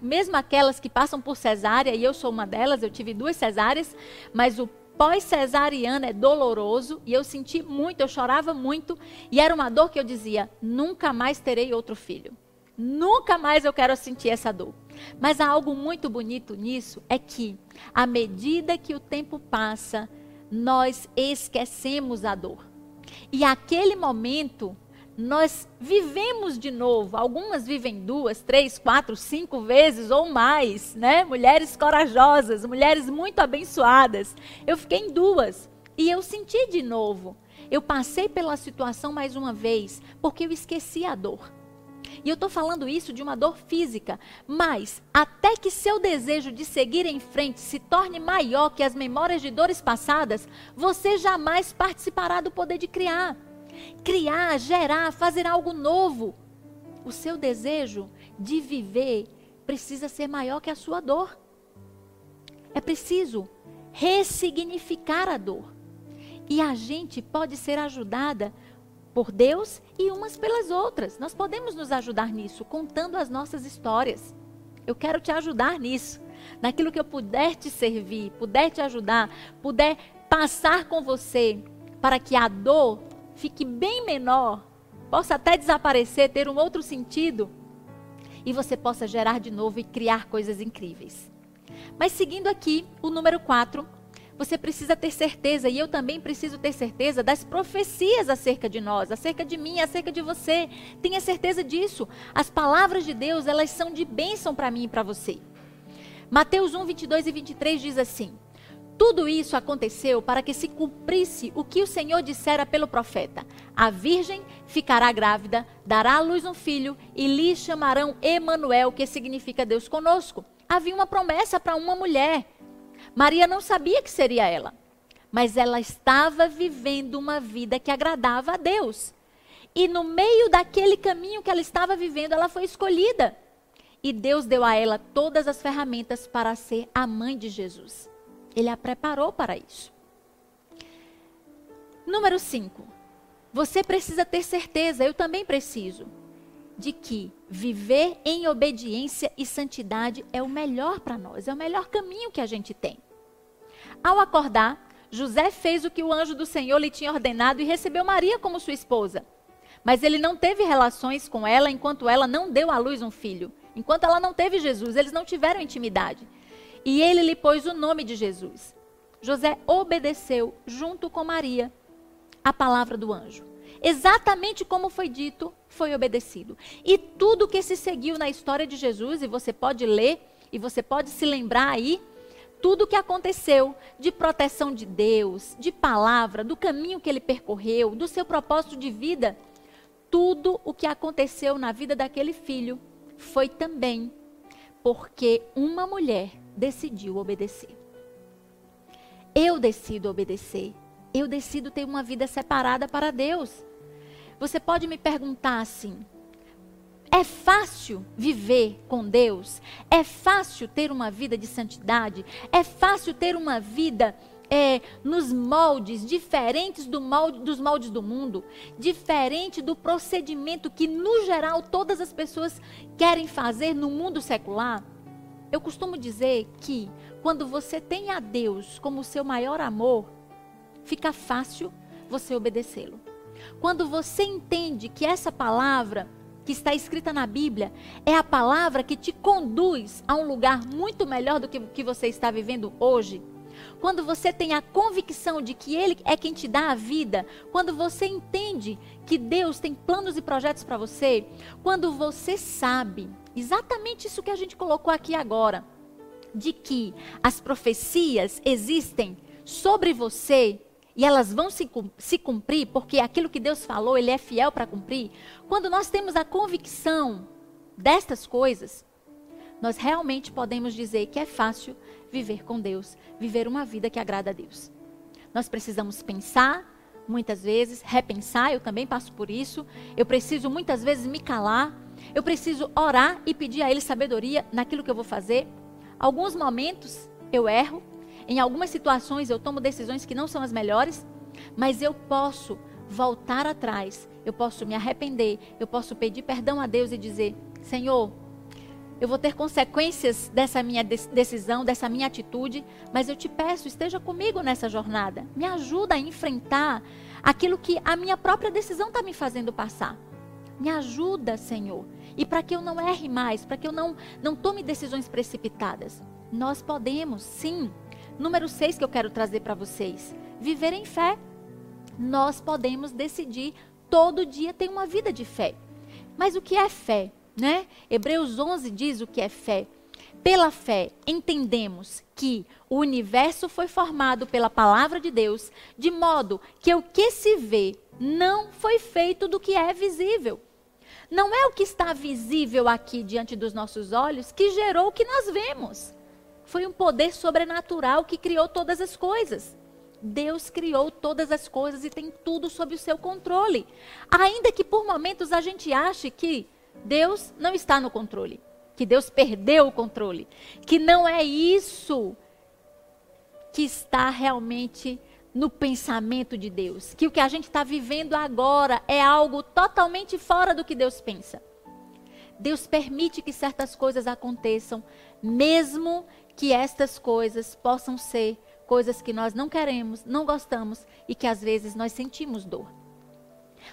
mesmo aquelas que passam por cesárea, e eu sou uma delas, eu tive duas cesáreas, mas o pós-cesariana é doloroso e eu senti muito, eu chorava muito e era uma dor que eu dizia: nunca mais terei outro filho. Nunca mais eu quero sentir essa dor. Mas há algo muito bonito nisso é que, à medida que o tempo passa, nós esquecemos a dor. E aquele momento nós vivemos de novo. Algumas vivem duas, três, quatro, cinco vezes ou mais, né? Mulheres corajosas, mulheres muito abençoadas. Eu fiquei em duas e eu senti de novo. Eu passei pela situação mais uma vez porque eu esqueci a dor. E eu estou falando isso de uma dor física, mas até que seu desejo de seguir em frente se torne maior que as memórias de dores passadas, você jamais participará do poder de criar criar, gerar, fazer algo novo. O seu desejo de viver precisa ser maior que a sua dor. É preciso ressignificar a dor. E a gente pode ser ajudada por Deus e umas pelas outras. Nós podemos nos ajudar nisso, contando as nossas histórias. Eu quero te ajudar nisso. Naquilo que eu puder te servir, puder te ajudar, puder passar com você, para que a dor fique bem menor, possa até desaparecer, ter um outro sentido, e você possa gerar de novo e criar coisas incríveis. Mas seguindo aqui, o número 4, você precisa ter certeza, e eu também preciso ter certeza das profecias acerca de nós, acerca de mim, acerca de você. Tenha certeza disso. As palavras de Deus, elas são de bênção para mim e para você. Mateus 1, 22 e 23 diz assim: tudo isso aconteceu para que se cumprisse o que o Senhor dissera pelo profeta: A virgem ficará grávida, dará à luz um filho e lhe chamarão Emanuel, que significa Deus conosco. Havia uma promessa para uma mulher. Maria não sabia que seria ela, mas ela estava vivendo uma vida que agradava a Deus. E no meio daquele caminho que ela estava vivendo, ela foi escolhida. E Deus deu a ela todas as ferramentas para ser a mãe de Jesus. Ele a preparou para isso. Número 5. Você precisa ter certeza, eu também preciso, de que viver em obediência e santidade é o melhor para nós, é o melhor caminho que a gente tem. Ao acordar, José fez o que o anjo do Senhor lhe tinha ordenado e recebeu Maria como sua esposa. Mas ele não teve relações com ela enquanto ela não deu à luz um filho. Enquanto ela não teve Jesus, eles não tiveram intimidade. E ele lhe pôs o nome de Jesus. José obedeceu, junto com Maria, a palavra do anjo. Exatamente como foi dito, foi obedecido. E tudo que se seguiu na história de Jesus, e você pode ler, e você pode se lembrar aí, tudo o que aconteceu de proteção de Deus, de palavra, do caminho que ele percorreu, do seu propósito de vida, tudo o que aconteceu na vida daquele filho foi também Porque uma mulher decidiu obedecer. Eu decido obedecer. Eu decido ter uma vida separada para Deus. Você pode me perguntar assim: é fácil viver com Deus? É fácil ter uma vida de santidade? É fácil ter uma vida é, nos moldes diferentes do molde, dos moldes do mundo? Diferente do procedimento que, no geral, todas as pessoas querem fazer no mundo secular? Eu costumo dizer que quando você tem a Deus como seu maior amor, fica fácil você obedecê-lo. Quando você entende que essa palavra que está escrita na Bíblia é a palavra que te conduz a um lugar muito melhor do que que você está vivendo hoje. Quando você tem a convicção de que Ele é quem te dá a vida, quando você entende que Deus tem planos e projetos para você, quando você sabe exatamente isso que a gente colocou aqui agora, de que as profecias existem sobre você e elas vão se, se cumprir, porque aquilo que Deus falou, Ele é fiel para cumprir. Quando nós temos a convicção destas coisas, nós realmente podemos dizer que é fácil viver com Deus, viver uma vida que agrada a Deus. Nós precisamos pensar, muitas vezes, repensar, eu também passo por isso. Eu preciso muitas vezes me calar, eu preciso orar e pedir a Ele sabedoria naquilo que eu vou fazer. Alguns momentos eu erro, em algumas situações eu tomo decisões que não são as melhores, mas eu posso voltar atrás, eu posso me arrepender, eu posso pedir perdão a Deus e dizer: Senhor, eu vou ter consequências dessa minha decisão, dessa minha atitude, mas eu te peço, esteja comigo nessa jornada. Me ajuda a enfrentar aquilo que a minha própria decisão está me fazendo passar. Me ajuda, Senhor. E para que eu não erre mais, para que eu não, não tome decisões precipitadas. Nós podemos, sim, Número 6 que eu quero trazer para vocês: viver em fé. Nós podemos decidir todo dia ter uma vida de fé. Mas o que é fé, né? Hebreus 11 diz o que é fé. Pela fé, entendemos que o universo foi formado pela palavra de Deus, de modo que o que se vê não foi feito do que é visível. Não é o que está visível aqui diante dos nossos olhos que gerou o que nós vemos. Foi um poder sobrenatural que criou todas as coisas. Deus criou todas as coisas e tem tudo sob o seu controle. Ainda que por momentos a gente ache que Deus não está no controle, que Deus perdeu o controle, que não é isso que está realmente no pensamento de Deus, que o que a gente está vivendo agora é algo totalmente fora do que Deus pensa. Deus permite que certas coisas aconteçam, mesmo que estas coisas possam ser coisas que nós não queremos, não gostamos e que às vezes nós sentimos dor.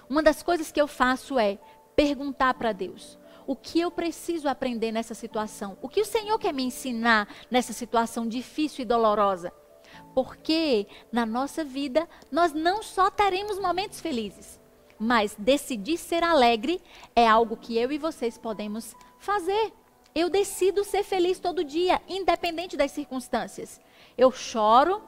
Uma das coisas que eu faço é perguntar para Deus: o que eu preciso aprender nessa situação? O que o Senhor quer me ensinar nessa situação difícil e dolorosa? Porque na nossa vida nós não só teremos momentos felizes, mas decidir ser alegre é algo que eu e vocês podemos fazer. Eu decido ser feliz todo dia, independente das circunstâncias. Eu choro,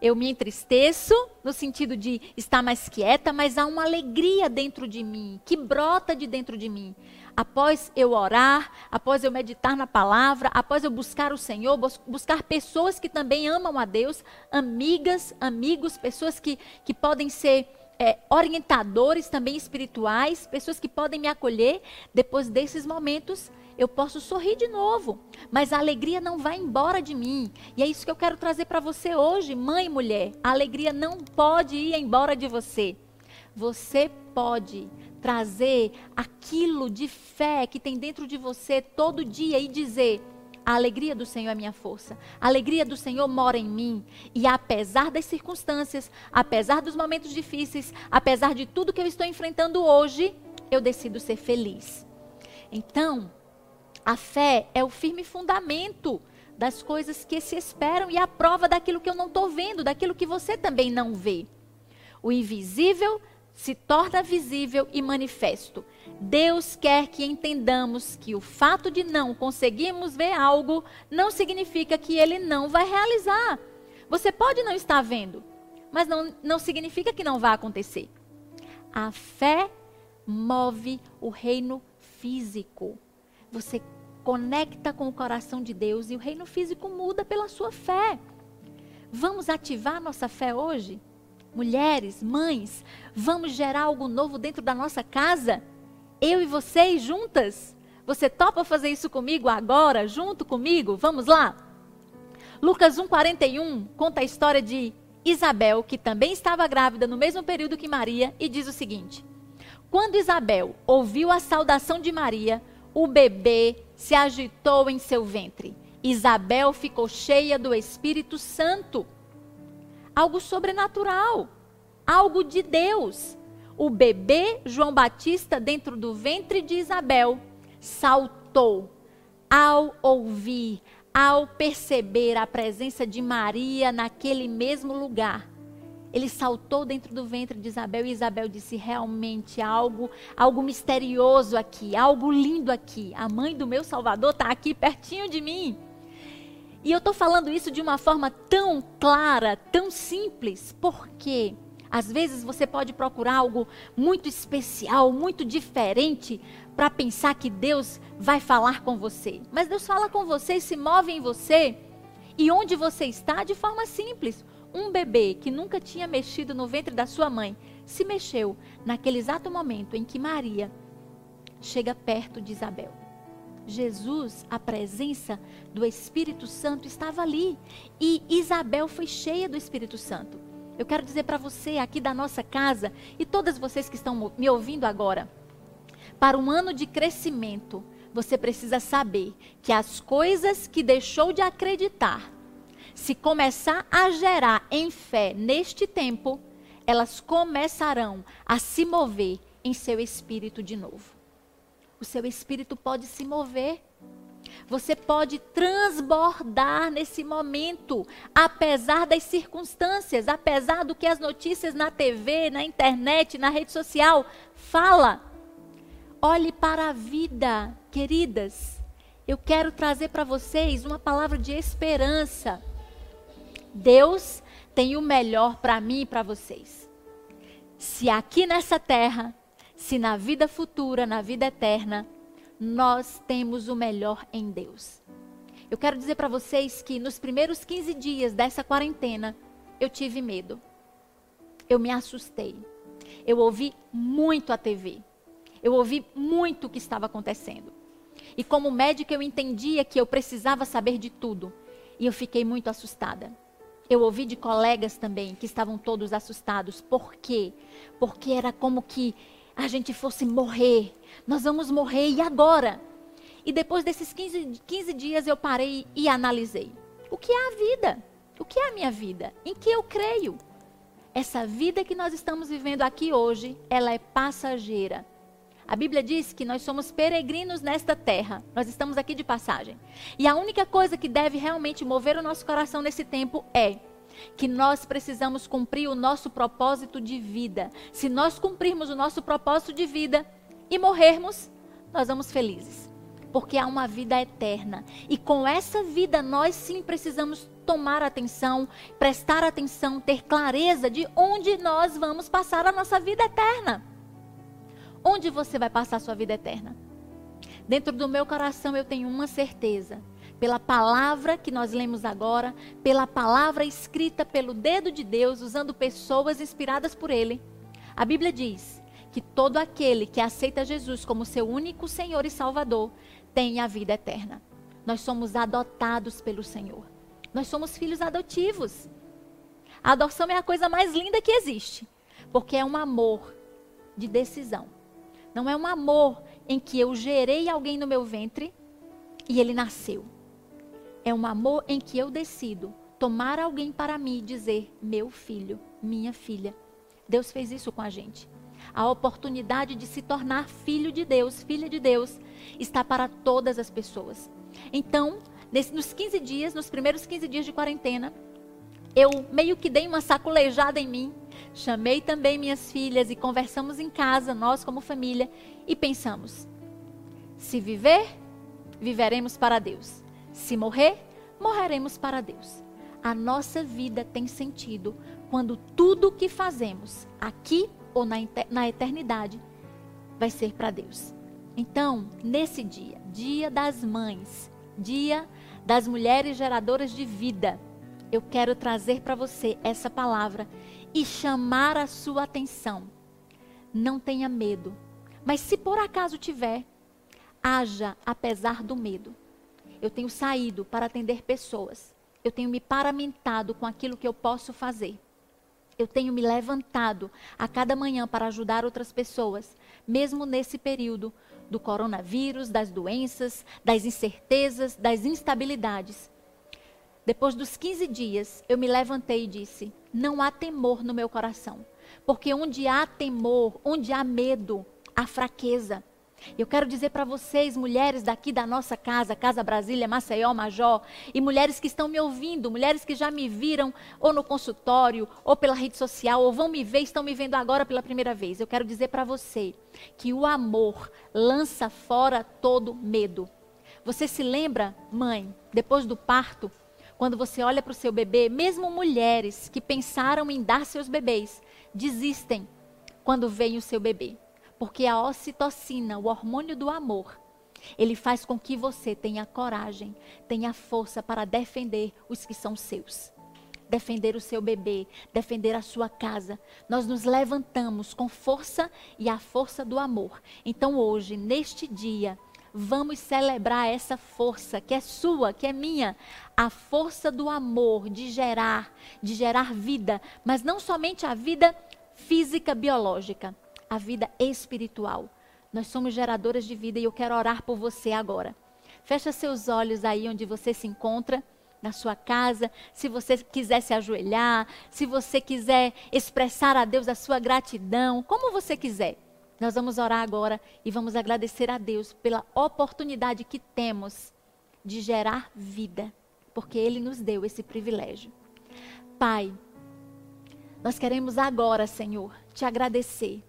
eu me entristeço, no sentido de estar mais quieta, mas há uma alegria dentro de mim, que brota de dentro de mim. Após eu orar, após eu meditar na palavra, após eu buscar o Senhor, buscar pessoas que também amam a Deus, amigas, amigos, pessoas que, que podem ser é, orientadores também espirituais, pessoas que podem me acolher. Depois desses momentos, eu posso sorrir de novo, mas a alegria não vai embora de mim. E é isso que eu quero trazer para você hoje, mãe e mulher. A alegria não pode ir embora de você. Você pode trazer aquilo de fé que tem dentro de você todo dia e dizer: a alegria do Senhor é minha força. A alegria do Senhor mora em mim. E apesar das circunstâncias, apesar dos momentos difíceis, apesar de tudo que eu estou enfrentando hoje, eu decido ser feliz. Então, a fé é o firme fundamento das coisas que se esperam e a prova daquilo que eu não estou vendo, daquilo que você também não vê. O invisível se torna visível e manifesto. Deus quer que entendamos que o fato de não conseguirmos ver algo não significa que ele não vai realizar. Você pode não estar vendo, mas não, não significa que não vai acontecer. A fé move o reino físico. Você conecta com o coração de Deus e o reino físico muda pela sua fé. Vamos ativar nossa fé hoje? Mulheres, mães, vamos gerar algo novo dentro da nossa casa? Eu e vocês juntas? Você topa fazer isso comigo agora, junto comigo? Vamos lá? Lucas 1,41 conta a história de Isabel, que também estava grávida no mesmo período que Maria, e diz o seguinte: Quando Isabel ouviu a saudação de Maria, o bebê se agitou em seu ventre. Isabel ficou cheia do Espírito Santo. Algo sobrenatural, algo de Deus. O bebê João Batista, dentro do ventre de Isabel, saltou ao ouvir, ao perceber a presença de Maria naquele mesmo lugar. Ele saltou dentro do ventre de Isabel e Isabel disse: realmente algo, algo misterioso aqui, algo lindo aqui. A mãe do meu Salvador está aqui pertinho de mim. E eu estou falando isso de uma forma tão clara, tão simples, porque às vezes você pode procurar algo muito especial, muito diferente, para pensar que Deus vai falar com você. Mas Deus fala com você e se move em você. E onde você está, de forma simples. Um bebê que nunca tinha mexido no ventre da sua mãe se mexeu naquele exato momento em que Maria chega perto de Isabel. Jesus, a presença do Espírito Santo estava ali e Isabel foi cheia do Espírito Santo. Eu quero dizer para você aqui da nossa casa e todas vocês que estão me ouvindo agora, para um ano de crescimento, você precisa saber que as coisas que deixou de acreditar, se começar a gerar em fé neste tempo, elas começarão a se mover em seu espírito de novo. O seu espírito pode se mover. Você pode transbordar nesse momento, apesar das circunstâncias, apesar do que as notícias na TV, na internet, na rede social fala. Olhe para a vida, queridas. Eu quero trazer para vocês uma palavra de esperança. Deus tem o melhor para mim e para vocês. Se aqui nessa terra, se na vida futura, na vida eterna, nós temos o melhor em Deus. Eu quero dizer para vocês que nos primeiros 15 dias dessa quarentena, eu tive medo. Eu me assustei. Eu ouvi muito a TV. Eu ouvi muito o que estava acontecendo. E como médica, eu entendia que eu precisava saber de tudo. E eu fiquei muito assustada. Eu ouvi de colegas também que estavam todos assustados. Por quê? Porque era como que a gente fosse morrer. Nós vamos morrer e agora? E depois desses 15, 15 dias eu parei e analisei. O que é a vida? O que é a minha vida? Em que eu creio? Essa vida que nós estamos vivendo aqui hoje, ela é passageira. A Bíblia diz que nós somos peregrinos nesta terra. Nós estamos aqui de passagem. E a única coisa que deve realmente mover o nosso coração nesse tempo é que nós precisamos cumprir o nosso propósito de vida. Se nós cumprirmos o nosso propósito de vida e morrermos, nós vamos felizes. Porque há uma vida eterna. E com essa vida nós sim precisamos tomar atenção, prestar atenção, ter clareza de onde nós vamos passar a nossa vida eterna. Onde você vai passar a sua vida eterna? Dentro do meu coração eu tenho uma certeza. Pela palavra que nós lemos agora, pela palavra escrita pelo dedo de Deus, usando pessoas inspiradas por Ele. A Bíblia diz que todo aquele que aceita Jesus como seu único Senhor e Salvador tem a vida eterna. Nós somos adotados pelo Senhor. Nós somos filhos adotivos. A adoção é a coisa mais linda que existe, porque é um amor de decisão. Não é um amor em que eu gerei alguém no meu ventre e ele nasceu. É um amor em que eu decido tomar alguém para mim e dizer: meu filho, minha filha. Deus fez isso com a gente. A oportunidade de se tornar filho de Deus, filha de Deus, está para todas as pessoas. Então, nesse, nos 15 dias, nos primeiros 15 dias de quarentena, eu meio que dei uma sacolejada em mim Chamei também minhas filhas e conversamos em casa, nós como família, e pensamos: se viver, viveremos para Deus. Se morrer, morreremos para Deus. A nossa vida tem sentido quando tudo o que fazemos, aqui ou na, eternidade, vai ser para Deus. Então, nesse dia, dia das mães, dia das mulheres geradoras de vida, eu quero trazer para você essa palavra e chamar a sua atenção. Não tenha medo, mas se por acaso tiver, haja apesar do medo. Eu tenho saído para atender pessoas. Eu tenho me paramentado com aquilo que eu posso fazer. Eu tenho me levantado a cada manhã para ajudar outras pessoas, mesmo nesse período do coronavírus, das doenças, das incertezas, das instabilidades. Depois dos 15 dias, eu me levantei e disse: Não há temor no meu coração. Porque onde há temor, onde há medo, há fraqueza. Eu quero dizer para vocês, mulheres daqui da nossa casa, Casa Brasília, Maceió, Major, e mulheres que estão me ouvindo, mulheres que já me viram ou no consultório, ou pela rede social, ou vão me ver, estão me vendo agora pela primeira vez. Eu quero dizer para você que o amor lança fora todo medo. Você se lembra, mãe, depois do parto, quando você olha para o seu bebê, mesmo mulheres que pensaram em dar seus bebês, desistem quando vem o seu bebê. Porque a ocitocina, o hormônio do amor, ele faz com que você tenha coragem, tenha força para defender os que são seus. Defender o seu bebê, defender a sua casa. Nós nos levantamos com força e a força do amor. Então, hoje, neste dia, vamos celebrar essa força que é sua, que é minha, a força do amor de gerar, de gerar vida, mas não somente a vida física biológica, a vida espiritual. Nós somos geradoras de vida e eu quero orar por você agora. Fecha seus olhos aí onde você se encontra, na sua casa. Se você quiser se ajoelhar, se você quiser expressar a Deus a sua gratidão, como você quiser. Nós vamos orar agora e vamos agradecer a Deus pela oportunidade que temos de gerar vida, porque Ele nos deu esse privilégio. Pai, nós queremos agora, Senhor, te agradecer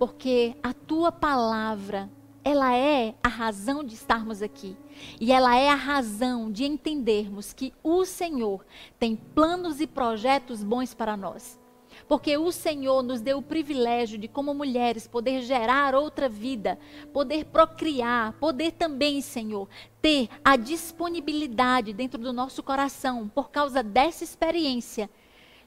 porque a tua palavra, ela é a razão de estarmos aqui. E ela é a razão de entendermos que o Senhor tem planos e projetos bons para nós. Porque o Senhor nos deu o privilégio de, como mulheres, poder gerar outra vida, poder procriar, poder também, Senhor, ter a disponibilidade dentro do nosso coração, por causa dessa experiência,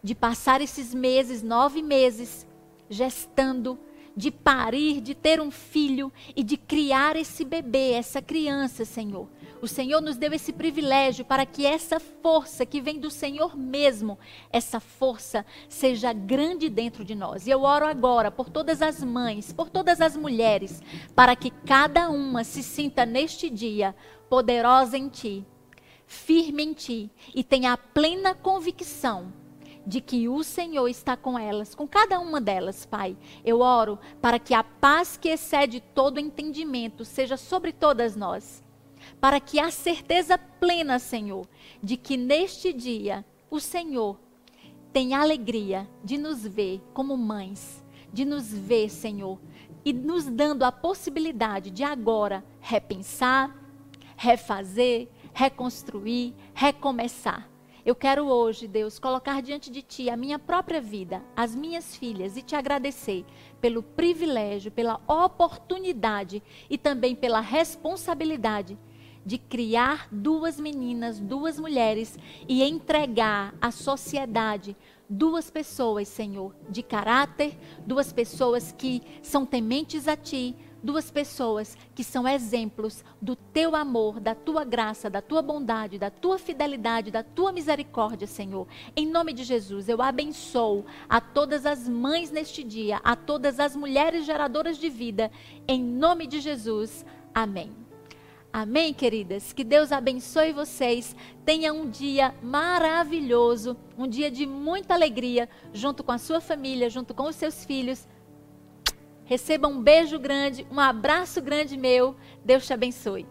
de passar esses meses, nove meses, gestando, de parir, de ter um filho e de criar esse bebê, essa criança, Senhor. O Senhor nos deu esse privilégio para que essa força que vem do Senhor mesmo, essa força seja grande dentro de nós. E eu oro agora por todas as mães, por todas as mulheres, para que cada uma se sinta neste dia poderosa em Ti, firme em Ti e tenha a plena convicção de que o Senhor está com elas, com cada uma delas, Pai. Eu oro para que a paz que excede todo entendimento seja sobre todas nós. Para que a certeza plena, Senhor, de que neste dia o Senhor tem alegria de nos ver como mães, de nos ver, Senhor, e nos dando a possibilidade de agora repensar, refazer, reconstruir, recomeçar eu quero hoje, Deus, colocar diante de Ti a minha própria vida, as minhas filhas e te agradecer pelo privilégio, pela oportunidade e também pela responsabilidade de criar duas meninas, duas mulheres e entregar à sociedade duas pessoas, Senhor, de caráter, duas pessoas que são tementes a Ti, duas pessoas que são exemplos do teu amor, da tua graça, da tua bondade, da tua fidelidade, da tua misericórdia, Senhor. Em nome de Jesus, eu abençoo a todas as mães neste dia, a todas as mulheres geradoras de vida, em nome de Jesus. Amém. Amém, queridas? Que Deus abençoe vocês. Tenha um dia maravilhoso, um dia de muita alegria, junto com a sua família, junto com os seus filhos Receba um beijo grande, um abraço grande meu. Deus te abençoe.